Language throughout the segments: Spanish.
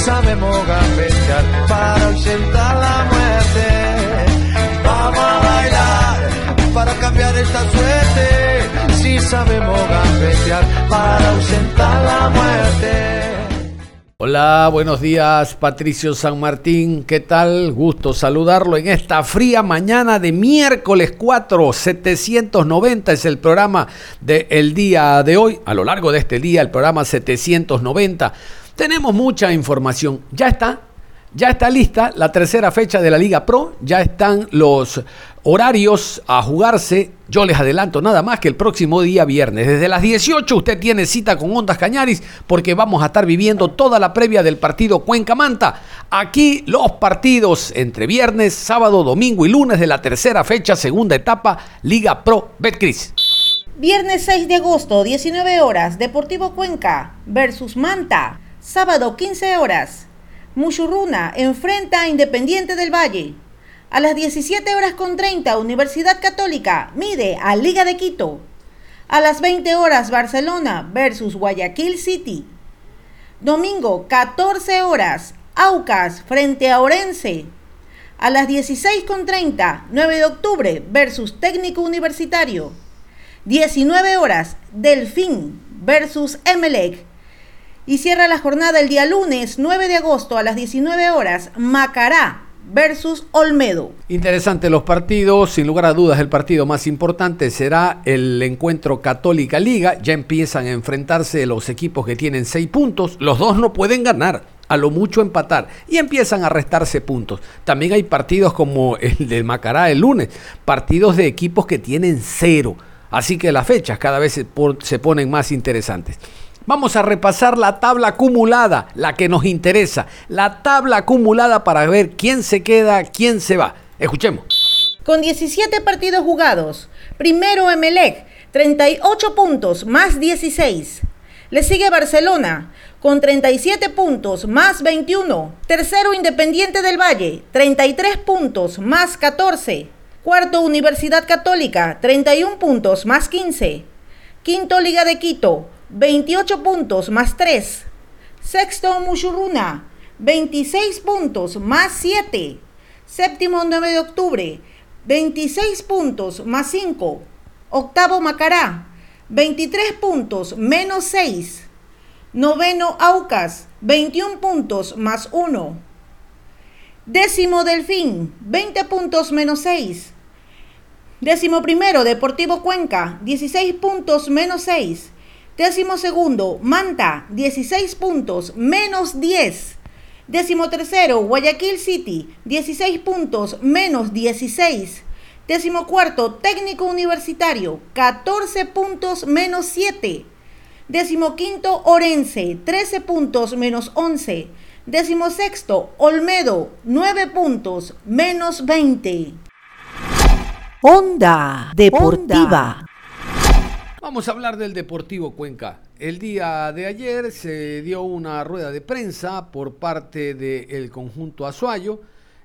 Sabemos gambetear para ausentar la muerte. Vamos a bailar para cambiar esta suerte. Si sabemos gambetear para ausentar la muerte. Hola, buenos días Patricio San Martín, ¿qué tal? Gusto saludarlo en esta fría mañana de miércoles 4, 790 es el programa del día de hoy, a lo largo de este día el programa 790 tenemos mucha información. Ya está, ya está lista la tercera fecha de la Liga Pro, ya están los horarios a jugarse. Yo les adelanto nada más que el próximo día viernes, desde las 18 usted tiene cita con Ondas Cañaris porque vamos a estar viviendo toda la previa del partido Cuenca Manta. Aquí los partidos entre viernes, sábado, domingo y lunes de la tercera fecha, segunda etapa, Liga Pro Betcris. Viernes 6 de agosto, 19 horas, Deportivo Cuenca versus Manta. Sábado 15 horas. Muchurruna enfrenta a Independiente del Valle. A las 17 horas con 30, Universidad Católica mide a Liga de Quito. A las 20 horas, Barcelona versus Guayaquil City. Domingo, 14 horas, Aucas frente a Orense. A las 16 con 30, 9 de octubre versus Técnico Universitario. 19 horas, Delfín versus Emelec y cierra la jornada el día lunes 9 de agosto a las 19 horas, Macará versus Olmedo. Interesante los partidos, sin lugar a dudas el partido más importante será el encuentro Católica Liga, ya empiezan a enfrentarse los equipos que tienen 6 puntos, los dos no pueden ganar, a lo mucho empatar y empiezan a restarse puntos. También hay partidos como el del Macará el lunes, partidos de equipos que tienen cero. Así que las fechas cada vez se, se ponen más interesantes. Vamos a repasar la tabla acumulada, la que nos interesa. La tabla acumulada para ver quién se queda, quién se va. Escuchemos. Con 17 partidos jugados, primero Emelec, 38 puntos más 16. Le sigue Barcelona con 37 puntos más 21. Tercero Independiente del Valle, 33 puntos más 14. Cuarto Universidad Católica, 31 puntos más 15. Quinto Liga de Quito, 28 puntos más 3. Sexto, Mushuruna, 26 puntos más 7. Séptimo, 9 de octubre, 26 puntos más 5. Octavo, Macará, 23 puntos menos 6. Noveno, Aucas, 21 puntos más 1. Décimo, Delfín, 20 puntos menos 6. Décimo primero, Deportivo Cuenca, 16 puntos menos 6. Décimo segundo, Manta, 16 puntos, menos 10. Décimo tercero, Guayaquil City, 16 puntos, menos 16. Décimo cuarto, Técnico Universitario, 14 puntos, menos 7. Décimo quinto, Orense, 13 puntos, menos 11. Décimo sexto, Olmedo, 9 puntos, menos 20. Onda Deportiva. Vamos a hablar del Deportivo Cuenca. El día de ayer se dio una rueda de prensa por parte del conjunto Azuayo.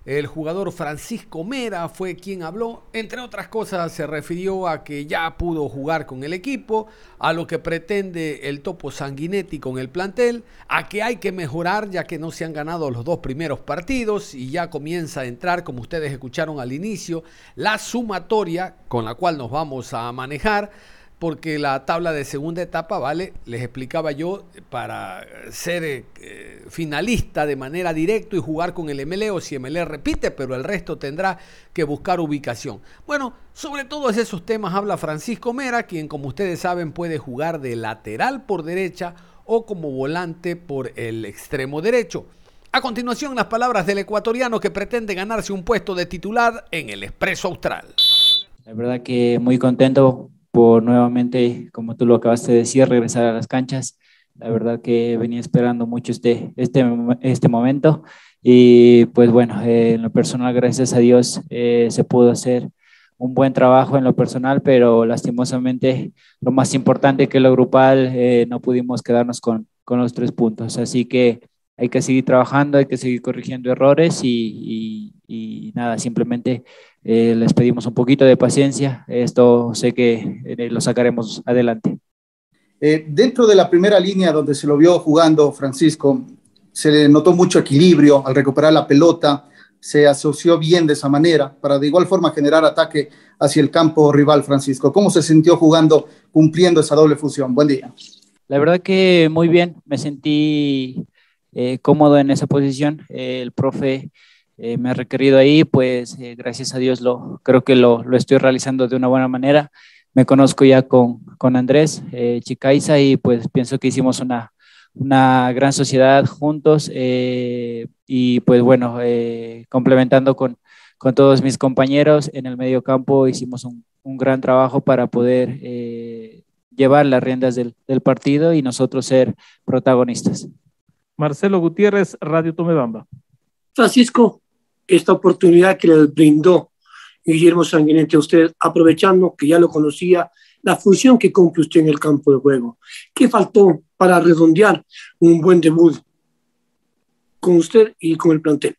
El jugador Francisco Mera fue quien habló. Entre otras cosas se refirió a que ya pudo jugar con el equipo, a lo que pretende el topo Sanguinetti con el plantel, a que hay que mejorar ya que no se han ganado los dos primeros partidos y ya comienza a entrar, como ustedes escucharon al inicio, la sumatoria con la cual nos vamos a manejar porque la tabla de segunda etapa, ¿vale? Les explicaba yo, para ser eh, finalista de manera directa y jugar con el MLE o si MLE repite, pero el resto tendrá que buscar ubicación. Bueno, sobre todos esos temas habla Francisco Mera, quien como ustedes saben puede jugar de lateral por derecha o como volante por el extremo derecho. A continuación, las palabras del ecuatoriano que pretende ganarse un puesto de titular en el Expreso Austral. La verdad que muy contento nuevamente, como tú lo acabaste de decir, regresar a las canchas. La verdad que venía esperando mucho este, este, este momento y pues bueno, eh, en lo personal, gracias a Dios, eh, se pudo hacer un buen trabajo en lo personal, pero lastimosamente lo más importante que lo grupal, eh, no pudimos quedarnos con, con los tres puntos. Así que hay que seguir trabajando, hay que seguir corrigiendo errores y, y, nada, simplemente eh, les pedimos un poquito de paciencia. Esto sé que eh, lo sacaremos adelante. Eh, dentro de la primera línea donde se lo vio jugando Francisco, se le notó mucho equilibrio al recuperar la pelota, se asoció bien de esa manera para de igual forma generar ataque hacia el campo rival Francisco. ¿Cómo se sintió jugando, cumpliendo esa doble función? Buen día. La verdad que muy bien, me sentí eh, cómodo en esa posición. Eh, el profe eh, me ha requerido ahí, pues gracias a Dios lo, creo que lo, lo, estoy realizando de una buena manera. Me conozco ya con, con Andrés Chicaiza y pues pienso que hicimos una, una gran sociedad juntos y pues bueno, complementando con, con todos mis compañeros en el medio campo hicimos un, un gran trabajo para poder llevar las riendas del, del partido y nosotros ser protagonistas. Marcelo Gutiérrez, Radio Tomebamba. Francisco, esta oportunidad que le brindó Guillermo Sanguinetti a usted, aprovechando que ya lo conocía, la función que cumple usted en el campo de juego. ¿Qué faltó para redondear un buen debut con usted y con el plantel?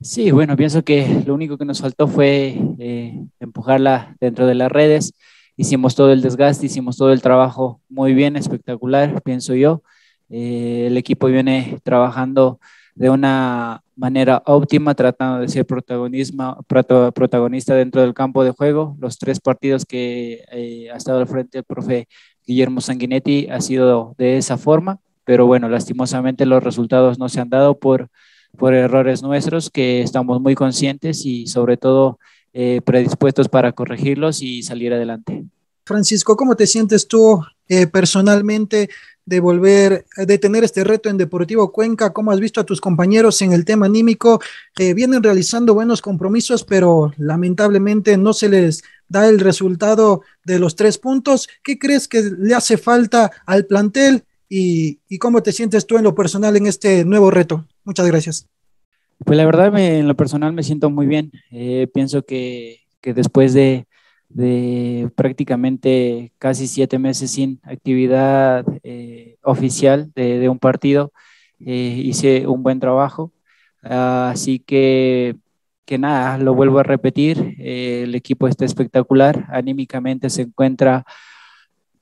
Sí, bueno, pienso que lo único que nos faltó fue eh, empujarla dentro de las redes. Hicimos todo el desgaste, hicimos todo el trabajo muy bien, espectacular, pienso yo. Eh, el equipo viene trabajando de una manera óptima, tratando de ser protagonista dentro del campo de juego. Los tres partidos que eh, ha estado al frente el profe Guillermo Sanguinetti ha sido de esa forma, pero bueno, lastimosamente los resultados no se han dado por, por errores nuestros que estamos muy conscientes y sobre todo eh, predispuestos para corregirlos y salir adelante. Francisco, ¿cómo te sientes tú personalmente de volver, de tener este reto en Deportivo Cuenca? ¿Cómo has visto a tus compañeros en el tema anímico? Eh, vienen realizando buenos compromisos, pero lamentablemente no se les da el resultado de los tres puntos. ¿Qué crees que le hace falta al plantel y, cómo te sientes tú en lo personal en este nuevo reto? Muchas gracias. Pues la verdad, en lo personal me siento muy bien. Eh, pienso que, que después de, de prácticamente casi siete meses sin actividad eh, oficial de, un partido. Eh, hice un buen trabajo, así que, que nada, lo vuelvo a repetir, eh, el equipo está espectacular, anímicamente se encuentra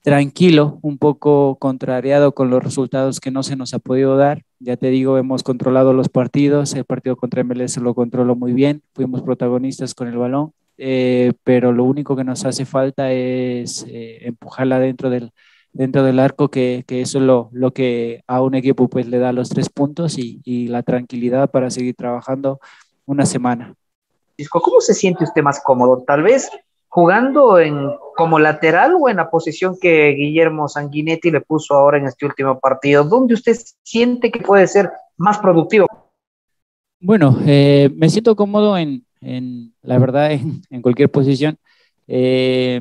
tranquilo, un poco contrariado con los resultados que no se nos ha podido dar. Ya te digo, hemos controlado los partidos, el partido contra MLS lo controló muy bien, fuimos protagonistas con el balón eh, pero lo único que nos hace falta es eh, empujarla dentro del, dentro del arco, que, que eso es lo, lo, que a un equipo pues le da los tres puntos y, y la tranquilidad para seguir trabajando una semana. ¿Cómo se siente usted más cómodo? Tal vez jugando en, como lateral o en la posición que Guillermo Sanguinetti le puso ahora en este último partido, ¿dónde usted siente que puede ser más productivo? Bueno, eh, me siento cómodo en, en, la verdad, en, cualquier posición. Eh,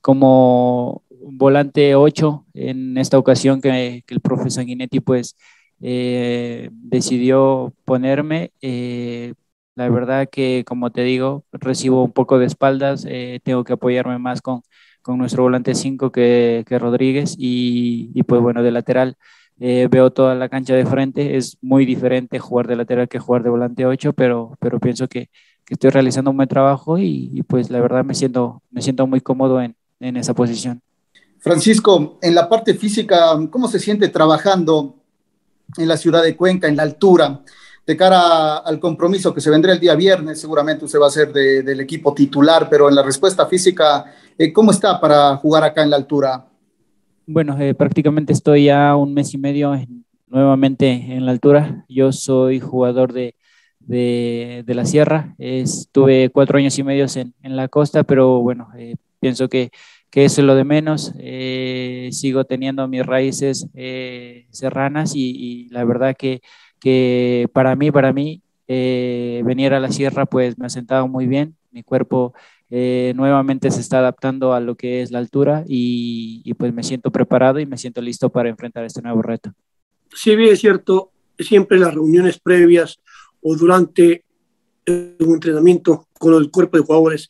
como volante 8 en esta ocasión que, el profe Sanguinetti pues eh, decidió ponerme. Eh, la verdad que, como te digo, recibo un poco de espaldas, tengo que apoyarme más con, con nuestro volante 5 que, que, Rodríguez y, y, pues bueno, de lateral veo toda la cancha de frente, es muy diferente jugar de lateral que jugar de volante 8, pero, pero pienso que, que estoy realizando un buen trabajo y, pues la verdad me siento, me siento muy cómodo en, en, esa posición. Francisco, en la parte física, ¿cómo se siente trabajando en la ciudad de Cuenca, en la altura? De cara al compromiso que se vendrá el día viernes, seguramente usted va a ser del equipo titular, pero en la respuesta física, eh, ¿cómo está para jugar acá en la altura? Bueno, eh, prácticamente estoy ya un mes y medio nuevamente en la altura. Yo soy jugador de, de, la sierra. Estuve cuatro años y medio en, en la costa, pero bueno, eh, pienso que, que, eso es lo de menos. Eh, sigo teniendo mis raíces eh, serranas y, la verdad que, que para mí, para mí, venir a la sierra pues me ha sentado muy bien, mi cuerpo nuevamente se está adaptando a lo que es la altura y, y, pues me siento preparado y me siento listo para enfrentar este nuevo reto. Si bien es cierto, siempre las reuniones previas o durante un entrenamiento con el cuerpo de jugadores,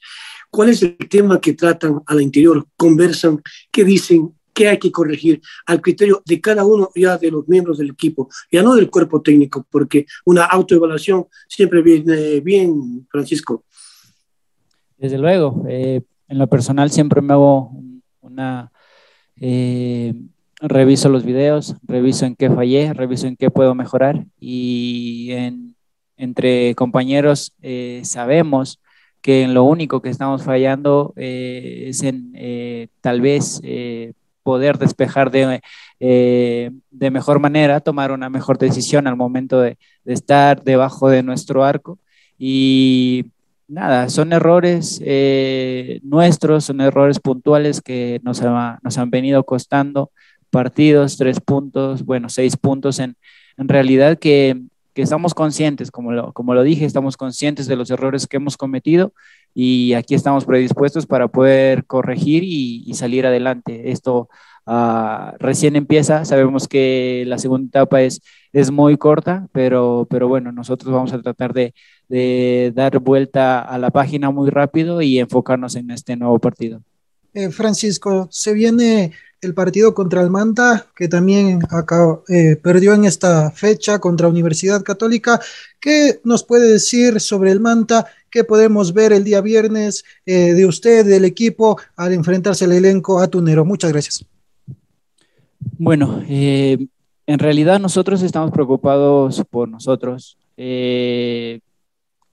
¿cuál es el tema que tratan al interior? ¿Conversan? ¿Qué dicen? qué hay que corregir al criterio de cada uno ya de los miembros del equipo, ya no del cuerpo técnico, porque una autoevaluación siempre viene bien, Francisco. Desde luego, eh, en lo personal siempre me hago una... Eh, reviso los videos, reviso en qué fallé, reviso en qué puedo mejorar y entre compañeros eh, sabemos que en lo único que estamos fallando es en tal vez poder despejar de, eh, de mejor manera, tomar una mejor decisión al momento de, estar debajo de nuestro arco. Y nada, son errores eh, nuestros, son errores puntuales que nos, nos, han venido costando partidos, tres puntos, bueno, seis puntos en, en realidad que, que, estamos conscientes, como lo, como lo dije, estamos conscientes de los errores que hemos cometido y aquí estamos predispuestos para poder corregir y, salir adelante. Esto uh, recién empieza, sabemos que la segunda etapa es, es muy corta, pero, pero bueno, nosotros vamos a tratar de, de dar vuelta a la página muy rápido y enfocarnos en este nuevo partido. Eh, Francisco, se viene el partido contra el Manta, que también acá, eh, perdió en esta fecha contra Universidad Católica. ¿Qué nos puede decir sobre el Manta? ¿Qué podemos ver el día viernes eh, de usted, del equipo, al enfrentarse al elenco a Tunero? Muchas gracias. Bueno, en realidad nosotros estamos preocupados por nosotros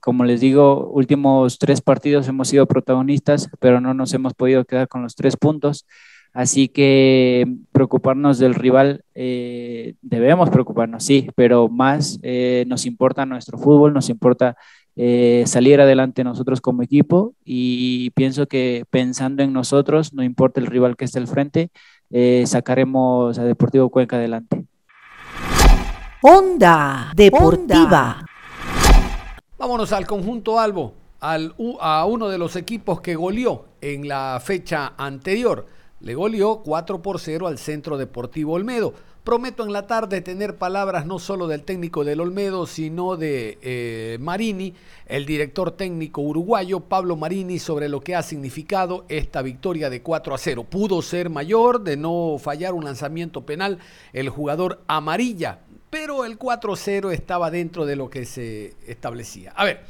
como les digo, últimos tres partidos hemos sido protagonistas, pero no nos hemos podido quedar con los tres puntos. Así que preocuparnos del rival, eh, debemos preocuparnos, sí, pero más eh, nos importa nuestro fútbol, nos importa eh, salir adelante nosotros como equipo y pienso que pensando en nosotros, no importa el rival que esté al frente, sacaremos a Deportivo Cuenca adelante. Onda Deportiva. Vámonos al conjunto Albo, al, a uno de los equipos que goleó en la fecha anterior. Le goleó 4 por 0 al Centro Deportivo Olmedo. Prometo en la tarde tener palabras no solo del técnico del Olmedo, sino de eh, Marini, el director técnico uruguayo Pablo Marini, sobre lo que ha significado esta victoria de 4 a 0. Pudo ser mayor de no fallar un lanzamiento penal el jugador amarilla pero el 4-0 estaba dentro de lo que se establecía. A ver,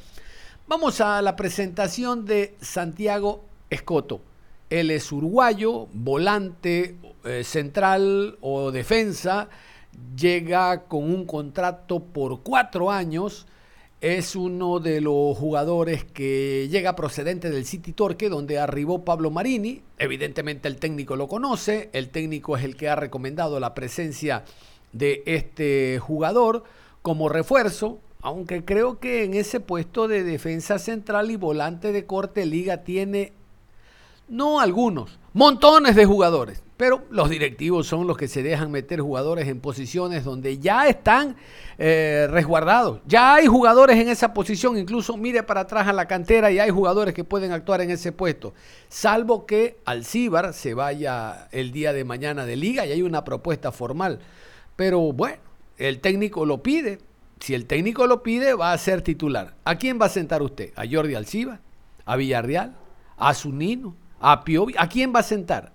vamos a la presentación de Santiago Escoto. Él es uruguayo, volante eh, central o defensa, llega con un contrato por cuatro años. Es uno de los jugadores que llega procedente del City Torque, donde arribó Pablo Marini. Evidentemente el técnico lo conoce, el técnico es el que ha recomendado la presencia este jugador como refuerzo, aunque creo que en ese puesto de defensa central y volante de corte liga tiene, no algunos, montones de jugadores, pero los directivos son los que se dejan meter jugadores en posiciones donde ya están eh, resguardados. Ya hay jugadores en esa posición, incluso mire para atrás a la cantera y hay jugadores que pueden actuar en ese puesto, salvo que Alcíbar se vaya el día de mañana de liga y hay una propuesta formal pero bueno, el técnico lo pide. Si el técnico lo pide, va a ser titular. ¿A quién va a sentar usted? ¿A Jordi Alciba? ¿A Villarreal? ¿A Zunino? ¿A Piovi? ¿A quién va a sentar?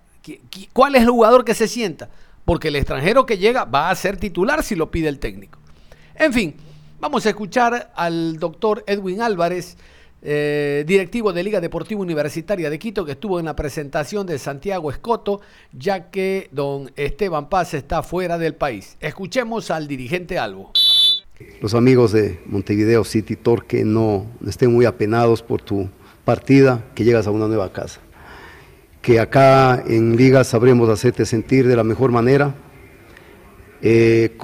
¿Cuál es el jugador que se sienta? Porque el extranjero que llega va a ser titular si lo pide el técnico. En fin, vamos a escuchar al doctor Edwin Álvarez eh, directivo de Liga Deportiva Universitaria de Quito, que estuvo en la presentación de Santiago Escoto, ya que don Esteban Paz está fuera del país. Escuchemos al dirigente Albo. Los amigos de Montevideo City Torque no estén muy apenados por tu partida, que llegas a una nueva casa. Que acá en Liga sabremos hacerte sentir de la mejor manera. Eh,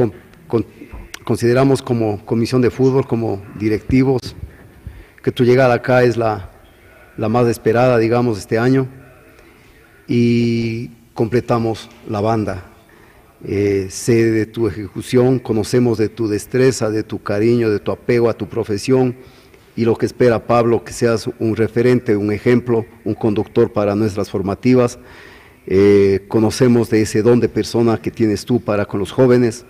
consideramos como comisión de fútbol, como directivos, que tu llegada acá es la, más esperada, digamos, este año y completamos la banda. Eh, sé de tu ejecución, conocemos de tu destreza, de tu cariño, de tu apego a tu profesión y lo que espera Pablo, que seas un referente, un ejemplo, un conductor para nuestras formativas. Eh, conocemos de ese don de persona que tienes tú para con los jóvenes.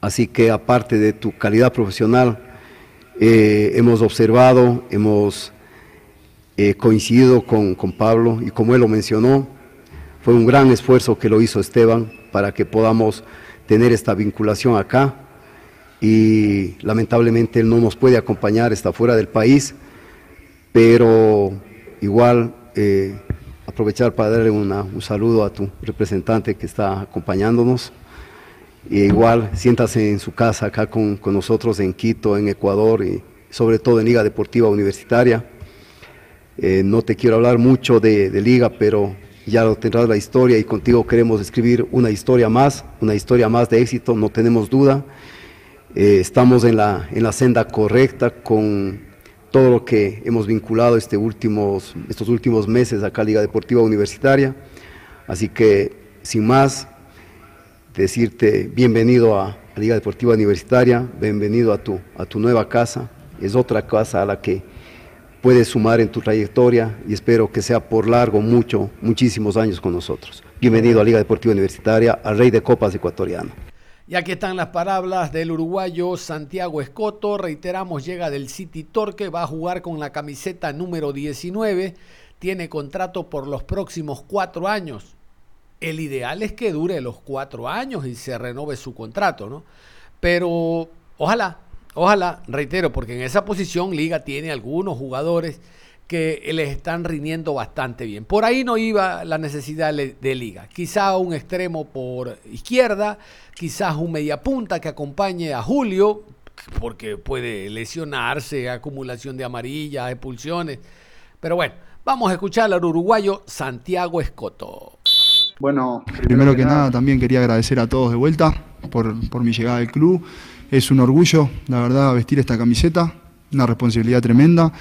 Así que aparte de tu calidad profesional, eh, hemos observado, hemos coincidido con, con Pablo y como él lo mencionó, fue un gran esfuerzo que lo hizo Esteban para que podamos tener esta vinculación acá y lamentablemente él no nos puede acompañar, está fuera del país, pero igual eh, aprovechar para darle un saludo a tu representante que está acompañándonos. Y igual siéntase en su casa acá con, nosotros en Quito, en Ecuador y sobre todo en Liga Deportiva Universitaria. Eh, no te quiero hablar mucho de, de Liga, pero ya lo tendrás la historia y contigo queremos escribir una historia más, una historia más de éxito, no tenemos duda. Eh, estamos en la, en la senda correcta con todo lo que hemos vinculado este últimos, estos últimos meses acá a Liga Deportiva Universitaria. Así que, sin más, decirte bienvenido a, Liga Deportiva Universitaria, bienvenido a tu, a tu nueva casa. Es otra casa a la que puedes sumar en tu trayectoria y espero que sea por largo, mucho, muchísimos años con nosotros. Bienvenido a Liga Deportiva Universitaria, al Rey de Copas ecuatoriano. Y aquí están las palabras del uruguayo Santiago Escoto. Reiteramos, llega del City Torque, va a jugar con la camiseta número 19. Tiene contrato por los próximos cuatro años. El ideal es que dure los cuatro años y se renove su contrato, ¿no? Pero ojalá, Ojalá, reitero, porque en esa posición Liga tiene algunos jugadores que les están rindiendo bastante bien. Por ahí no iba la necesidad de Liga. Quizá un extremo por izquierda, quizás un mediapunta que acompañe a Julio, porque puede lesionarse, acumulación de amarillas, expulsiones. Pero bueno, vamos a escuchar al uruguayo Santiago Escoto. Bueno, primero que nada también quería agradecer a todos de vuelta por, por mi llegada al club. Es un orgullo, la verdad, vestir esta camiseta, una responsabilidad tremenda.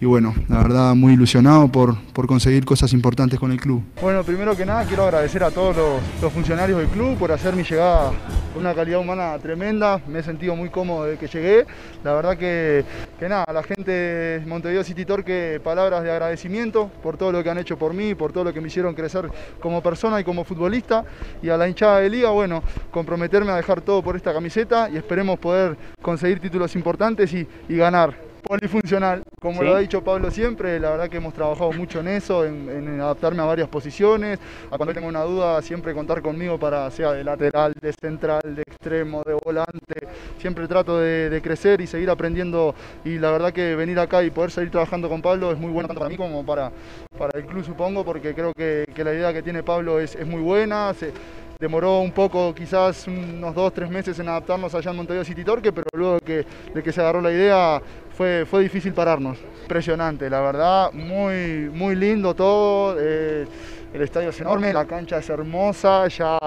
Y bueno, la verdad muy ilusionado por, por conseguir cosas importantes con el club. Bueno, primero que nada quiero agradecer a todos los, funcionarios del club por hacer mi llegada con una calidad humana tremenda, me he sentido muy cómodo desde que llegué, la verdad que, que nada, a la gente de Montevideo City Torque palabras de agradecimiento por todo lo que han hecho por mí, por todo lo que me hicieron crecer como persona y como futbolista. Y a la hinchada de liga, bueno, comprometerme a dejar todo por esta camiseta y esperemos poder conseguir títulos importantes y, y ganar polifuncional, como lo ha dicho Pablo siempre, la verdad que hemos trabajado mucho en eso, en, adaptarme a varias posiciones, a cuando tengo una duda siempre contar conmigo para sea de lateral, de central, de extremo, de volante, siempre trato de, crecer y seguir aprendiendo. Y la verdad que venir acá y poder seguir trabajando con Pablo es muy bueno tanto para mí como para, para el club supongo, porque creo que, la idea que tiene Pablo es, muy buena. Demoró un poco, quizás unos dos, tres meses en adaptarnos allá en Montevideo City Torque, pero luego que, de que se agarró la idea fue, fue difícil pararnos. Impresionante, la verdad, muy, muy lindo todo. Eh, el estadio es enorme, la cancha es hermosa, ya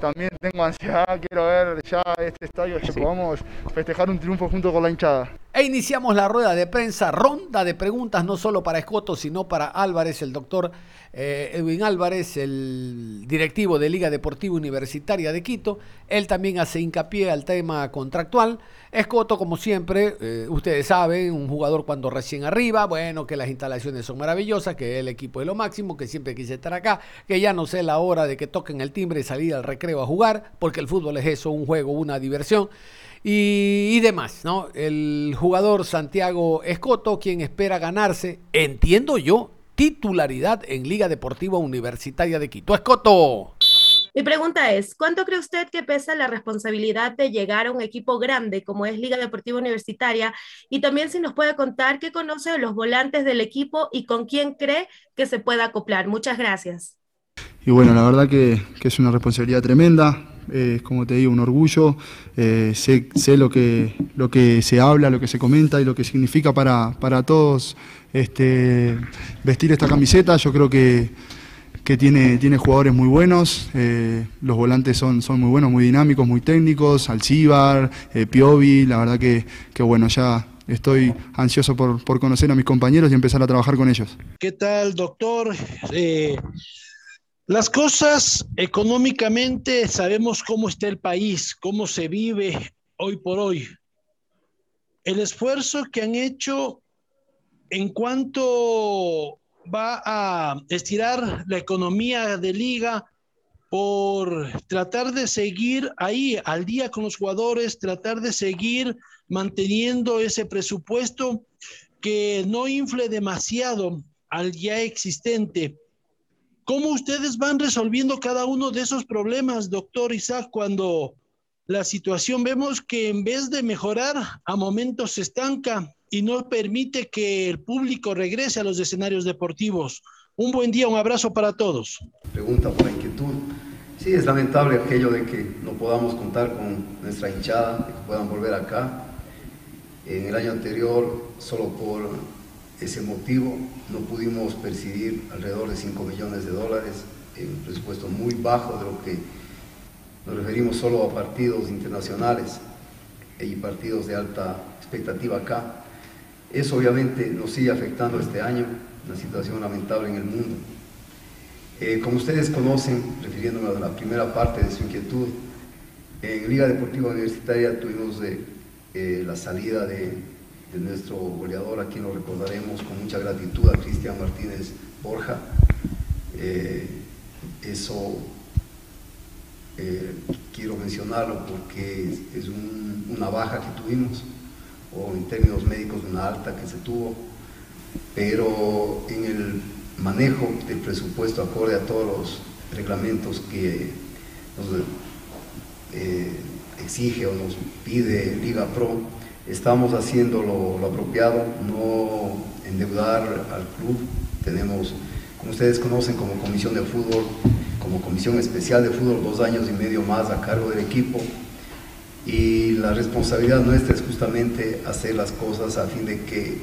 también tengo ansiedad, quiero ver ya este estadio que podamos festejar un triunfo junto con la hinchada. E iniciamos la rueda de prensa, ronda de preguntas no solo para Escoto, sino para Álvarez, el doctor eh, Edwin Álvarez, el directivo de Liga Deportiva Universitaria de Quito. Él también hace hincapié al tema contractual. Escoto, como siempre, eh, ustedes saben, un jugador cuando recién arriba, bueno, que las instalaciones son maravillosas, que el equipo es lo máximo, que siempre quise estar acá, que ya no sé la hora de que toquen el timbre y salir al recreo a jugar, porque el fútbol es eso, un juego, una diversión y, demás, ¿no? El jugador Santiago Escoto, quien espera ganarse, entiendo yo, titularidad en Liga Deportiva Universitaria de Quito. Escoto. Mi pregunta es, ¿cuánto cree usted que pesa la responsabilidad de llegar a un equipo grande como es Liga Deportiva Universitaria? Y también si nos puede contar qué conoce de los volantes del equipo y con quién cree que se pueda acoplar. Muchas gracias. Y bueno, la verdad que, que es una responsabilidad tremenda es como te digo, un orgullo, eh, sé, sé, lo, que, lo que se habla, lo que se comenta y lo que significa para, para todos este, vestir esta camiseta. Yo creo que, que tiene, tiene jugadores muy buenos, eh, los volantes son, son muy buenos, muy dinámicos, muy técnicos, Alcíbar, eh, Piovi, la verdad que, que bueno, ya estoy ansioso por, por, conocer a mis compañeros y empezar a trabajar con ellos. ¿Qué tal, doctor? Las cosas económicamente sabemos cómo está el país, cómo se vive hoy por hoy. El esfuerzo que han hecho en cuanto va a estirar la economía de liga por tratar de seguir ahí al día con los jugadores, tratar de seguir manteniendo ese presupuesto que no infle demasiado al ya existente. ¿Cómo ustedes van resolviendo cada uno de esos problemas, doctor Isaac, cuando la situación vemos que en vez de mejorar, a momentos se estanca y no permite que el público regrese a los escenarios deportivos? Un buen día, un abrazo para todos. Pregunta por inquietud. Sí, es lamentable aquello de que no podamos contar con nuestra hinchada, de que puedan volver acá. En el año anterior, solo por ese motivo, no pudimos percibir alrededor de 5 millones de dólares, en un presupuesto muy bajo de lo que nos referimos solo a partidos internacionales y partidos de alta expectativa acá. Eso obviamente nos sigue afectando este año, una situación lamentable en el mundo. Eh, como ustedes conocen, refiriéndome a la primera parte de su inquietud, en Liga Deportiva Universitaria tuvimos eh, la salida de, nuestro goleador, a quien lo recordaremos con mucha gratitud, a Cristian Martínez Borja. Eh, eso quiero mencionarlo porque es, una baja que tuvimos o en términos médicos una alta que se tuvo, pero en el manejo del presupuesto acorde a todos los reglamentos que nos eh, exige o nos pide Liga Pro, estamos haciendo lo, apropiado, no endeudar al club. Tenemos, como ustedes conocen, como comisión de fútbol, como comisión especial de fútbol, dos años y medio más a cargo del equipo y la responsabilidad nuestra es justamente hacer las cosas a fin de que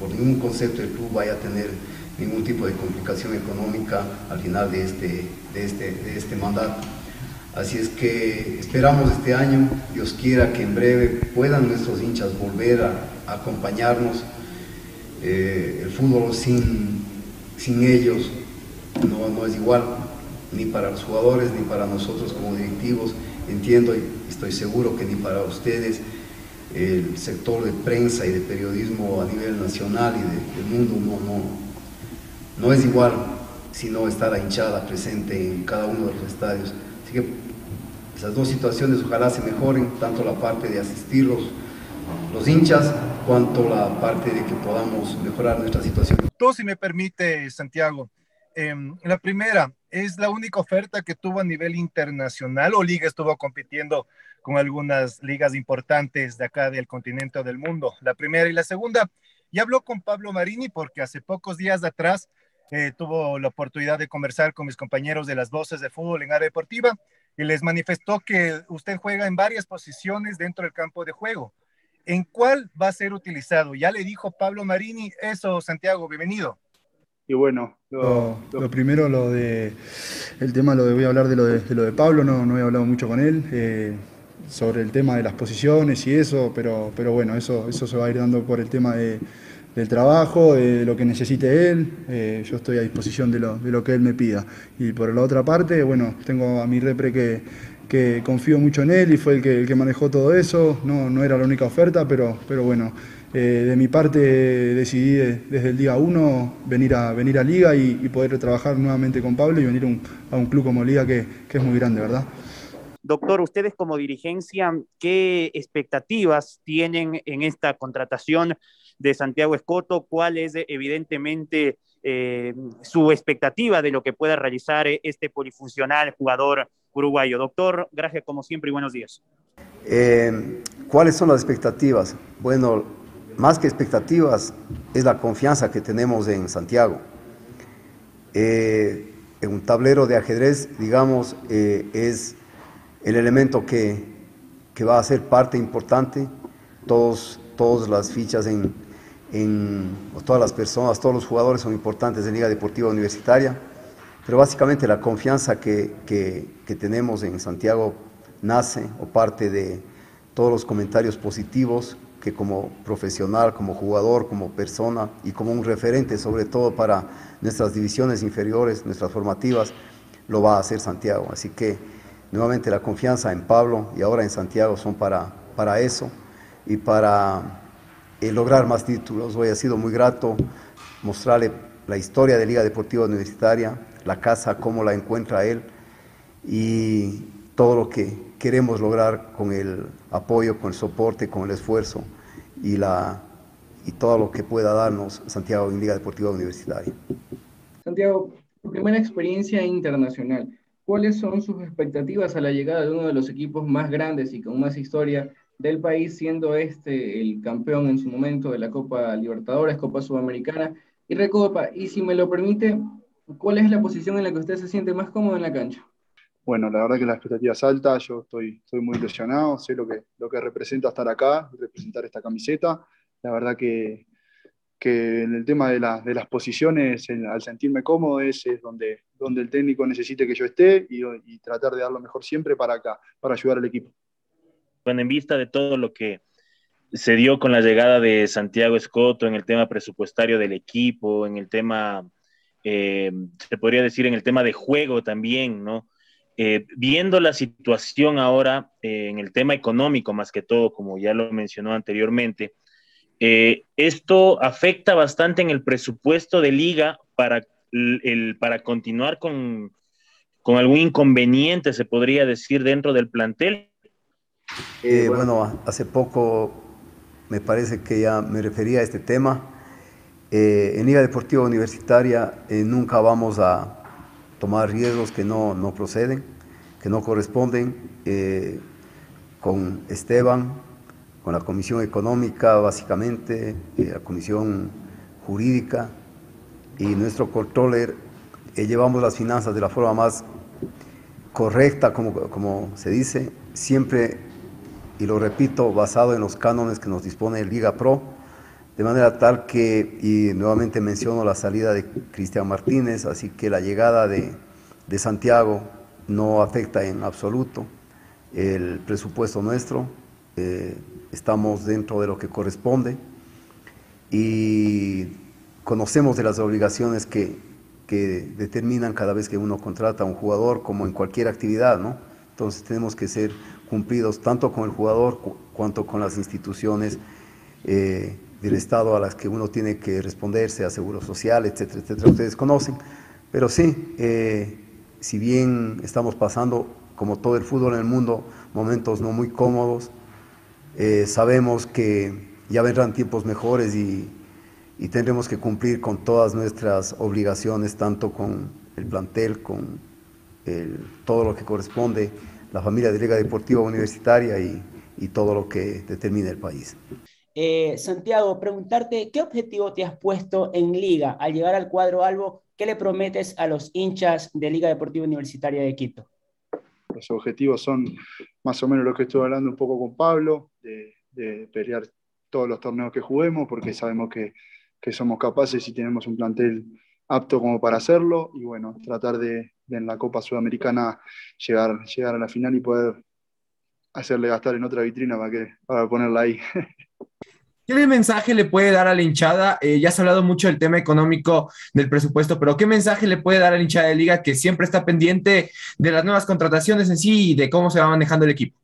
por ningún concepto el club vaya a tener ningún tipo de complicación económica al final de este, de este, de este mandato. Así es que esperamos este año, Dios quiera que en breve puedan nuestros hinchas volver a, acompañarnos. Eh, el fútbol sin, ellos no, es igual, ni para los jugadores, ni para nosotros como directivos. Entiendo y estoy seguro que ni para ustedes el sector de prensa y de periodismo a nivel nacional y del mundo no, no, no es igual si no está la hinchada presente en cada uno de los estadios. Así que esas dos situaciones ojalá se mejoren, tanto la parte de asistir los, hinchas, cuanto la parte de que podamos mejorar nuestra situación. Todo, si me permite, Santiago. Em, la primera, ¿es la única oferta que tuvo a nivel internacional o Liga estuvo compitiendo con algunas ligas importantes de acá del continente o del mundo? La primera y la segunda, y habló con Pablo Marini porque hace pocos días atrás eh, tuvo la oportunidad de conversar con mis compañeros de las voces de fútbol en área deportiva y les manifestó que usted juega en varias posiciones dentro del campo de juego. ¿En cuál va a ser utilizado? Ya le dijo Pablo Marini eso, Santiago, bienvenido. Y bueno, lo, primero, lo de el tema, lo de, voy a hablar de lo de, lo de Pablo, no, no he hablado mucho con él eh, sobre el tema de las posiciones y eso, pero, pero bueno, eso, eso se va a ir dando por el tema de, del trabajo, de lo que necesite él, eh, yo estoy a disposición de lo, de lo que él me pida. Y por la otra parte, bueno, tengo a mi repre que, que confío mucho en él y fue el que, el que manejó todo eso, no, no era la única oferta, pero, pero bueno. Eh, de mi parte decidí desde el día uno venir a, venir a Liga y, poder trabajar nuevamente con Pablo y venir a un club como Liga que, que es muy grande, ¿verdad? Doctor, ustedes como dirigencia, ¿qué expectativas tienen en esta contratación de Santiago Escoto? ¿Cuál es evidentemente eh, su expectativa de lo que pueda realizar este polifuncional jugador uruguayo? Doctor, gracias como siempre y buenos días. Eh, ¿Cuáles son las expectativas? Bueno, más que expectativas, es la confianza que tenemos en Santiago. Eh, en un tablero de ajedrez, digamos, eh, es el elemento que, que, va a ser parte importante. Todos, todas las fichas en, en todas las personas, todos los jugadores son importantes en Liga Deportiva Universitaria, pero básicamente la confianza que, que, que tenemos en Santiago nace o parte de todos los comentarios positivos que como profesional, como jugador, como persona y como un referente, sobre todo para nuestras divisiones inferiores, nuestras formativas, lo va a hacer Santiago. Así que nuevamente la confianza en Pablo y ahora en Santiago son para, para eso y para eh, lograr más títulos. Hoy ha sido muy grato mostrarle la historia de Liga Deportiva Universitaria, la casa, cómo la encuentra él y todo lo que queremos lograr con el apoyo, con el soporte, con el esfuerzo y, la, y todo lo que pueda darnos Santiago en Liga Deportiva Universitaria. Santiago, tu primera experiencia internacional, ¿cuáles son sus expectativas a la llegada de uno de los equipos más grandes y con más historia del país, siendo este el campeón en su momento de la Copa Libertadores, Copa Sudamericana y Recopa? Y si me lo permite, ¿cuál es la posición en la que usted se siente más cómodo en la cancha? Bueno, la verdad que la expectativa es alta, yo estoy, estoy muy ilusionado, sé lo que, lo que representa estar acá, representar esta camiseta. La verdad que, que en el tema de, de las posiciones, al sentirme cómodo, es, es, donde, donde el técnico necesite que yo esté y, y tratar de dar lo mejor siempre para acá, para ayudar al equipo. Bueno, en vista de todo lo que se dio con la llegada de Santiago Escoto en el tema presupuestario del equipo, en el tema, eh, se podría decir, en el tema de juego también, ¿no? Eh, viendo la situación ahora eh, en el tema económico, más que todo, como ya lo mencionó anteriormente, esto afecta bastante en el presupuesto de liga para, el, para continuar con, con algún inconveniente, se podría decir, dentro del plantel eh, bueno, hace poco me parece que ya me refería a este tema. Eh, en Liga Deportiva Universitaria eh, nunca vamos a tomar riesgos que no, no proceden, que no corresponden. con Esteban, con la Comisión Económica, básicamente, la Comisión Jurídica y nuestro controller, llevamos las finanzas de la forma más correcta, como, como se dice, siempre y lo repito, basado en los cánones que nos dispone el Liga Pro, de manera tal que, y nuevamente menciono la salida de Cristian Martínez, así que la llegada de, de Santiago no afecta en absoluto el presupuesto nuestro, eh, estamos dentro de lo que corresponde y conocemos de las obligaciones que, que determinan cada vez que uno contrata a un jugador, como en cualquier actividad, ¿no? Entonces tenemos que ser cumplidos tanto con el jugador cuanto con las instituciones eh, del Estado a las que uno tiene que responder, sea Seguro Social, etcétera, etcétera. Ustedes conocen, pero sí, eh, si bien estamos pasando, como todo el fútbol en el mundo, momentos no muy cómodos, eh, sabemos que ya vendrán tiempos mejores y, y tendremos que cumplir con todas nuestras obligaciones, tanto con el plantel, con todo lo que corresponde la familia de Liga Deportiva Universitaria y, y todo lo que determina el país. Eh, Santiago, preguntarte, ¿qué objetivo te has puesto en Liga al llegar al cuadro Albo? ¿Qué le prometes a los hinchas de Liga Deportiva Universitaria de Quito? Los objetivos son más o menos lo que estoy hablando un poco con Pablo, de, de pelear todos los torneos que juguemos, porque sabemos que, que somos capaces y tenemos un plantel apto como para hacerlo y bueno, tratar de, en la Copa Sudamericana llegar, llegar a la final y poder hacerle gastar en otra vitrina para, que, para ponerla ahí. ¿Qué mensaje le puede dar a la hinchada? Eh, ya se ha hablado mucho del tema económico del presupuesto, pero ¿qué mensaje le puede dar a la hinchada de liga que siempre está pendiente de las nuevas contrataciones en sí y de cómo se va manejando el equipo?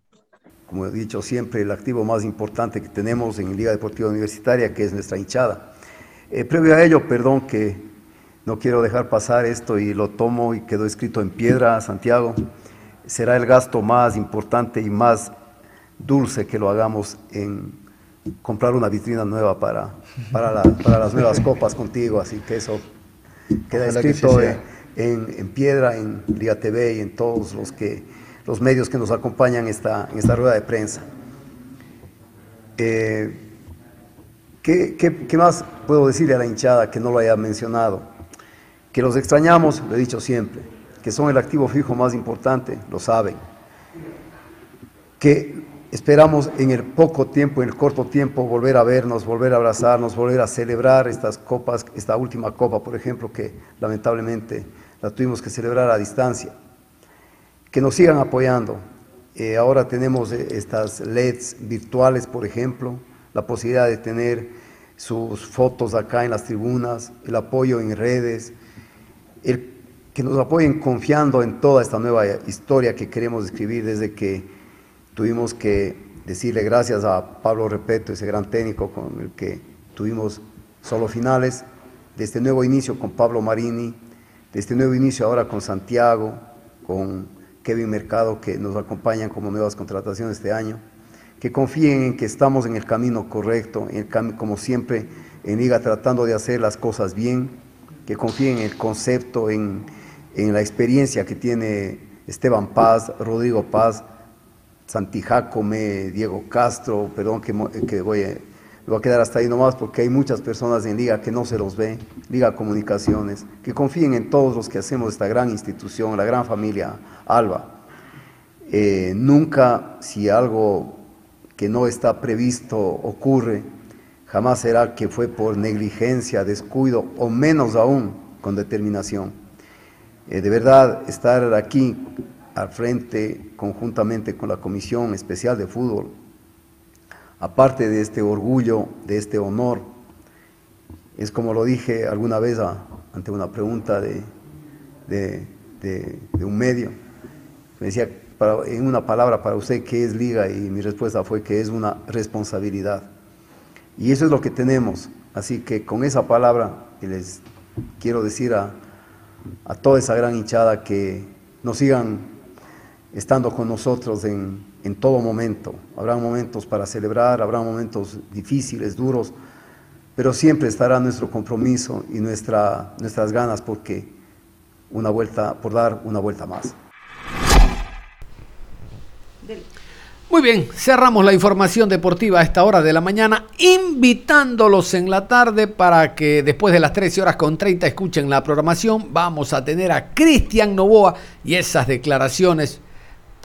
Como he dicho siempre, el activo más importante que tenemos en Liga Deportiva Universitaria, que es nuestra hinchada. Eh, previo a ello, perdón que no quiero dejar pasar esto y lo tomo y quedó escrito en piedra, Santiago. Será el gasto más importante y más dulce que lo hagamos en comprar una vitrina nueva para, para, las nuevas copas contigo. Así que eso queda escrito en, piedra, en Liga TV y en todos los, que, los medios que nos acompañan esta, en esta rueda de prensa. Eh, ¿qué, qué más puedo decirle a la hinchada que no lo haya mencionado? Que los extrañamos, lo he dicho siempre, que son el activo fijo más importante, lo saben. Que esperamos en el poco tiempo, en el corto tiempo, volver a vernos, volver a abrazarnos, volver a celebrar estas copas, esta última copa, por ejemplo, que lamentablemente la tuvimos que celebrar a distancia. Que nos sigan apoyando. Eh, ahora tenemos eh, estas LEDs virtuales, por ejemplo, la posibilidad de tener sus fotos acá en las tribunas, el apoyo en redes, que nos apoyen confiando en toda esta nueva historia que queremos escribir desde que tuvimos que decirle gracias a Pablo Repeto, ese gran técnico con el que tuvimos solo finales, de este nuevo inicio con Pablo Marini, de este nuevo inicio ahora con Santiago, con Kevin Mercado, que nos acompañan como nuevas contrataciones este año, que confíen en que estamos en el camino correcto, el como siempre en Liga tratando de hacer las cosas bien, que confíen en el concepto, en, en la experiencia que tiene Esteban Paz, Rodrigo Paz, Santi Jacome, Diego Castro, perdón que, voy a a quedar hasta ahí nomás porque hay muchas personas en Liga que no se los ve, Liga Comunicaciones, que confíen en todos los que hacemos esta gran institución, la gran familia Alba. Eh, nunca, si algo que no está previsto ocurre, jamás será que fue por negligencia, descuido o menos aún con determinación. Eh, de verdad, estar aquí al frente conjuntamente con la Comisión Especial de Fútbol aparte de este orgullo, de este honor, es como lo dije alguna vez ante una pregunta de, un medio. Me decía en una palabra para usted qué es liga y mi respuesta fue que es una responsabilidad. Y eso es lo que tenemos. Así que con esa palabra les quiero decir a, a toda esa gran hinchada que nos sigan estando con nosotros en, en todo momento. Habrá momentos para celebrar, habrá momentos difíciles, duros, pero siempre estará nuestro compromiso y nuestra, nuestras ganas porque una vuelta, por dar una vuelta más. Muy bien, cerramos la información deportiva a esta hora de la mañana, invitándolos en la tarde para que después de las 13 horas con 30 escuchen la programación. Vamos a tener a Cristian Novoa y esas declaraciones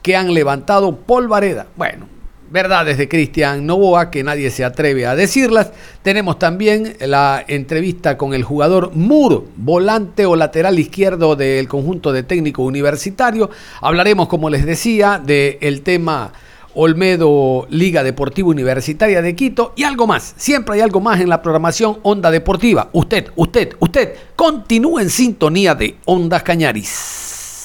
que han levantado Vareda. Bueno, verdades de Cristian Novoa que nadie se atreve a decirlas. Tenemos también la entrevista con el jugador Muro, volante o lateral izquierdo del conjunto de técnico universitario. Hablaremos, como les decía, del tema Olmedo Liga Deportiva Universitaria de Quito y algo más. Siempre hay algo más en la programación Onda Deportiva. Usted, usted, usted, continúe en sintonía de Ondas Cañaris.